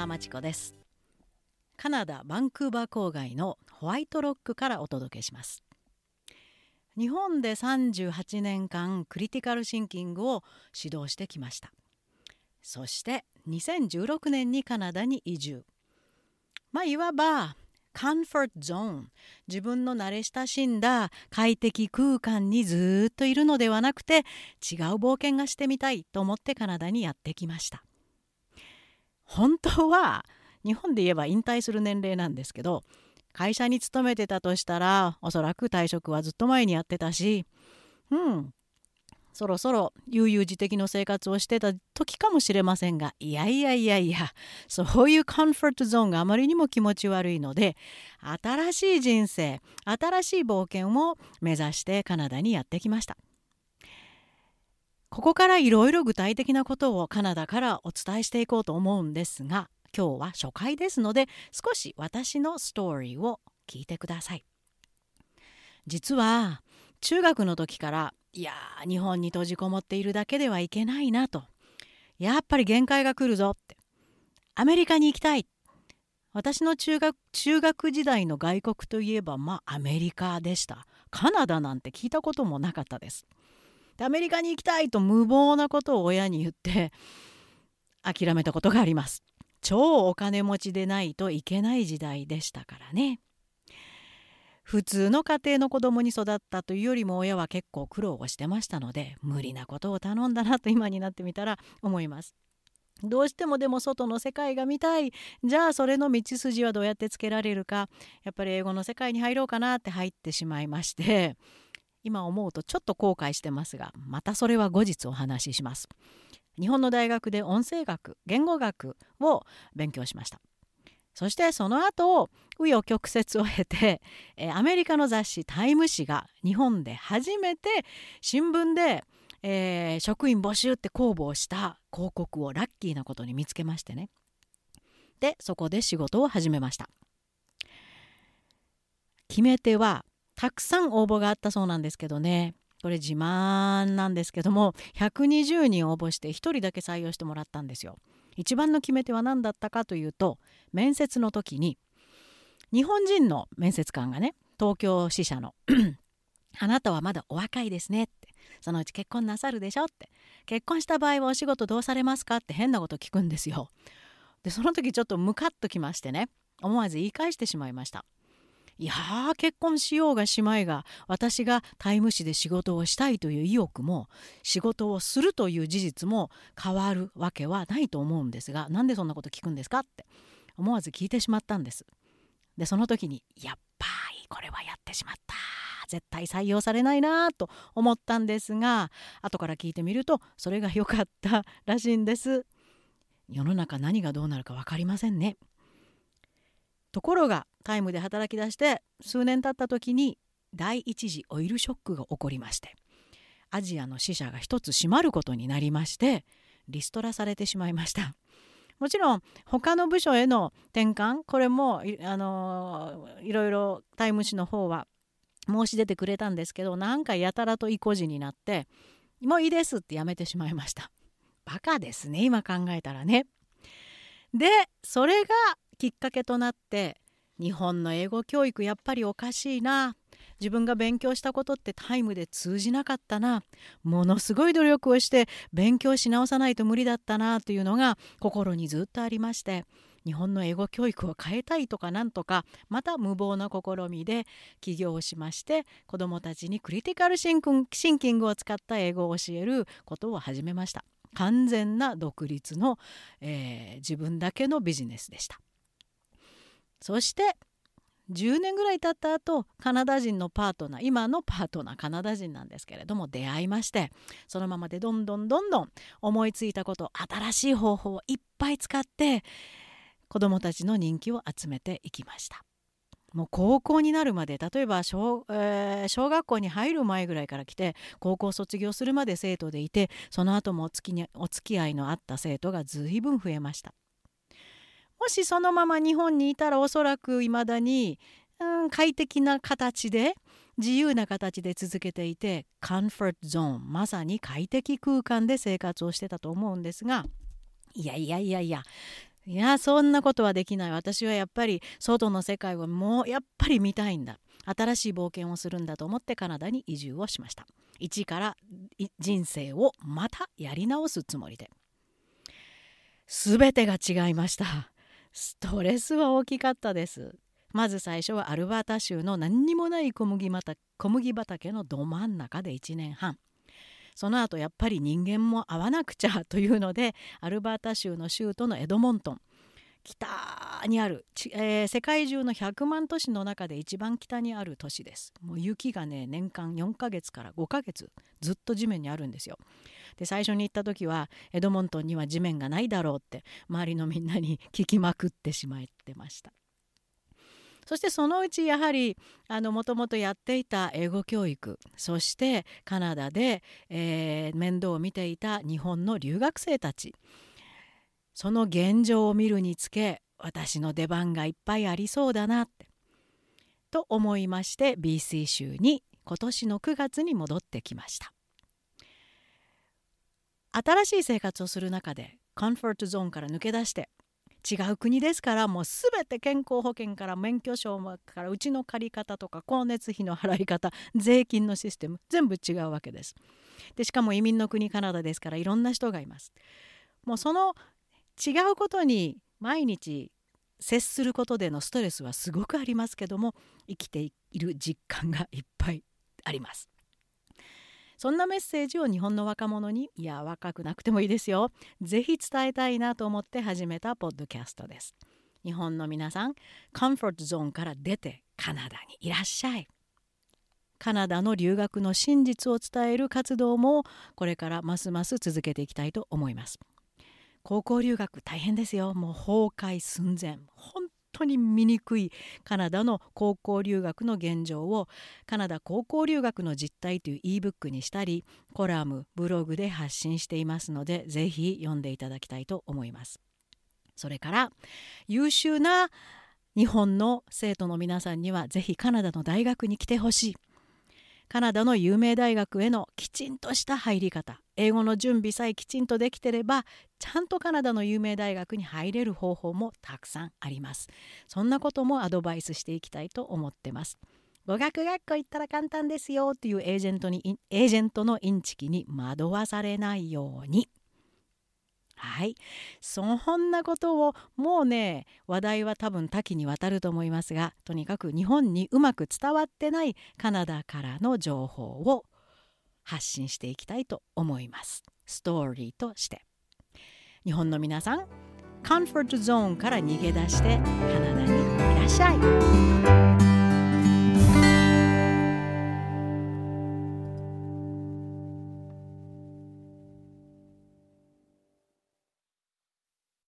沢真知子です。カナダバンクーバー郊外のホワイトロックからお届けします。日本で38年間クリティカルシンキングを指導してきました。そして2016年にカナダに移住。まあいわばカンフォートゾーン。自分の慣れ親しんだ快適空間にずっといるのではなくて違う冒険がしてみたいと思ってカナダにやってきました。本当は日本で言えば引退する年齢なんですけど会社に勤めてたとしたらおそらく退職はずっと前にやってたしうんそろそろ悠々自適の生活をしてた時かもしれませんがいやいやいやいやそういうコンフォートゾーンがあまりにも気持ち悪いので新しい人生新しい冒険を目指してカナダにやってきました。ここからいろいろ具体的なことをカナダからお伝えしていこうと思うんですが今日は初回ですので少し私のストーリーを聞いてください。実は中学の時からいや日本に閉じこもっているだけではいけないなと。やっぱり限界が来るぞって。アメリカに行きたい。私の中学中学時代の外国といえばまあアメリカでした。カナダなんて聞いたこともなかったです。アメリカに行きたいと無謀なことを親に言って 諦めたことがあります。超お金持ちでないといけない時代でしたからね。普通の家庭の子供に育ったというよりも親は結構苦労をしてましたので無理なことを頼んだなと今になってみたら思います。どうしてもでも外の世界が見たい。じゃあそれの道筋はどうやってつけられるか。やっぱり英語の世界に入ろうかなって入ってしまいまして。今思うとちょっと後悔してますがまたそれは後日お話しします。日本の大学で音声学言語学を勉強しました。そしてその後紆余曲折を経て、えアメリカの雑誌「タイム」誌が日本で初めて新聞で、えー、職員募集って公募をした広告をラッキーなことに見つけましてねでそこで仕事を始めました決め手はたくさん応募があったそうなんですけどねこれ自慢なんですけども120人応募して1人だけ採用してもらったんですよ。一番の決め手は何だったかというと面接の時に日本人の面接官がね東京支社の あなたはまだお若いですねってそのうち結婚なさるでしょって結婚した場合はお仕事どうされますかって変なこと聞くんですよ。でその時ちょっとムカッときましてね思わず言い返してしまいました。いやー結婚しようがしまいが私がタイム誌で仕事をしたいという意欲も仕事をするという事実も変わるわけはないと思うんですがなんでそんなこと聞くんですかって思わず聞いてしまったんです。でその時にやっぱりこれはやってしまった絶対採用されないなと思ったんですが後から聞いてみるとそれが良かったらしいんです。世の中何がどうなるか分かりませんね。ところがタイムで働き出して数年経った時に第一次オイルショックが起こりましてアジアの死者が一つ閉まることになりましてリストラされてしまいました。もちろん他の部署への転換これもあのいろいろタイム誌の方は申し出てくれたんですけどなんかやたらと意固地になってもういいですってやめてしまいました。バカですね今考えたらね。でそれがきっかけとなって日本の英語教育やっぱりおかしいな。自分が勉強したことってタイムで通じなかったな。ものすごい努力をして勉強し直さないと無理だったなというのが心にずっとありまして。日本の英語教育を変えたいとかなんとかまた無謀な試みで起業しまして子どもたちにクリティカルシンキングを使った英語を教えることを始めました。完全な独立の、えー、自分だけのビジネスでした。そして10年ぐらい経った後カナダ人のパートナー今のパートナーカナダ人なんですけれども出会いましてそのままでどんどんどんどん思いついたこと新しい方法をいっぱい使って子どもたちの人気を集めていきました。もう高校になるまで例えば小,、えー、小学校に入る前ぐらいから来て高校卒業するまで生徒でいてその後もお付きにお付き合いのあった生徒が随分増えました。もしそのまま日本にいたらおそらくいまだに、うん、快適な形で自由な形で続けていてカンフォートゾーンまさに快適空間で生活をしてたと思うんですがいやいやいやいやいやそんなことはできない。私はやっぱり外の世界をもうやっぱり見たいんだ。新しい冒険をするんだと思ってカナダに移住をしました。一から人生をまたやり直すつもりで。全てが違いました。ストレスは大きかったです。まず最初はアルバータ州の何にもない小麦小麦畑のど真ん中で1年半。その後やっぱり人間も会わなくちゃというのでアルバータ州の州都のエドモントン。北にある、えー、世界中の100万都市の中で一番北にある都市です。もう雪がね年間4ヶ月から5ヶ月ずっと地面にあるんですよ。で最初に行った時はエドモントンには地面がないだろうって周りのみんなに聞きまくってしまってました。そしてそのうちやはりもともとやっていた英語教育そしてカナダで、えー、面倒を見ていた日本の留学生たち。その現状を見るにつけ私の出番がいっぱいありそうだなってと思いまして BC 州に今年の9月に戻ってきました新しい生活をする中でコンフォートゾーンから抜け出して違う国ですからもう全て健康保険から免許証からうちの借り方とか光熱費の払い方税金のシステム全部違うわけです。でしかも移民の国カナダですからいろんな人がいます。もうその違うことに毎日接することでのストレスはすごくありますけども生きている実感がいっぱいあります。そんなメッセージを日本の若者にいや若くなくてもいいですよぜひ伝えたいなと思って始めたポッドキャストです。日本の皆さんコンフォートゾーンから出てカナダにいらっしゃい。カナダの留学の真実を伝える活動もこれからますます続けていきたいと思います。高校留学大変ですよ。もう崩壊寸前。本当に醜いカナダの高校留学の現状をカナダ高校留学の実態という ebook にしたりコラムブログで発信していますのでぜひ読んでいただきたいと思います。それから優秀な日本の生徒の皆さんにはぜひカナダの大学に来てほしい。カナダの有名大学へのきちんとした入り方。英語の準備さえきちんとできてればちゃんとカナダの有名大学に入れる方法もたくさんあります。そんなこともアドバイスしていきたいと思ってます。語学学校行ったら簡単ですよというエージェントにエージェントのインチキに惑わされないように。はい。そんなことをもうね話題は多分多岐にわたると思いますがとにかく日本にうまく伝わってないカナダからの情報を発信していきたいと思います。ストーリーとして。日本の皆さんカンフォートゾーンから逃げ出してカナダにいらっしゃい。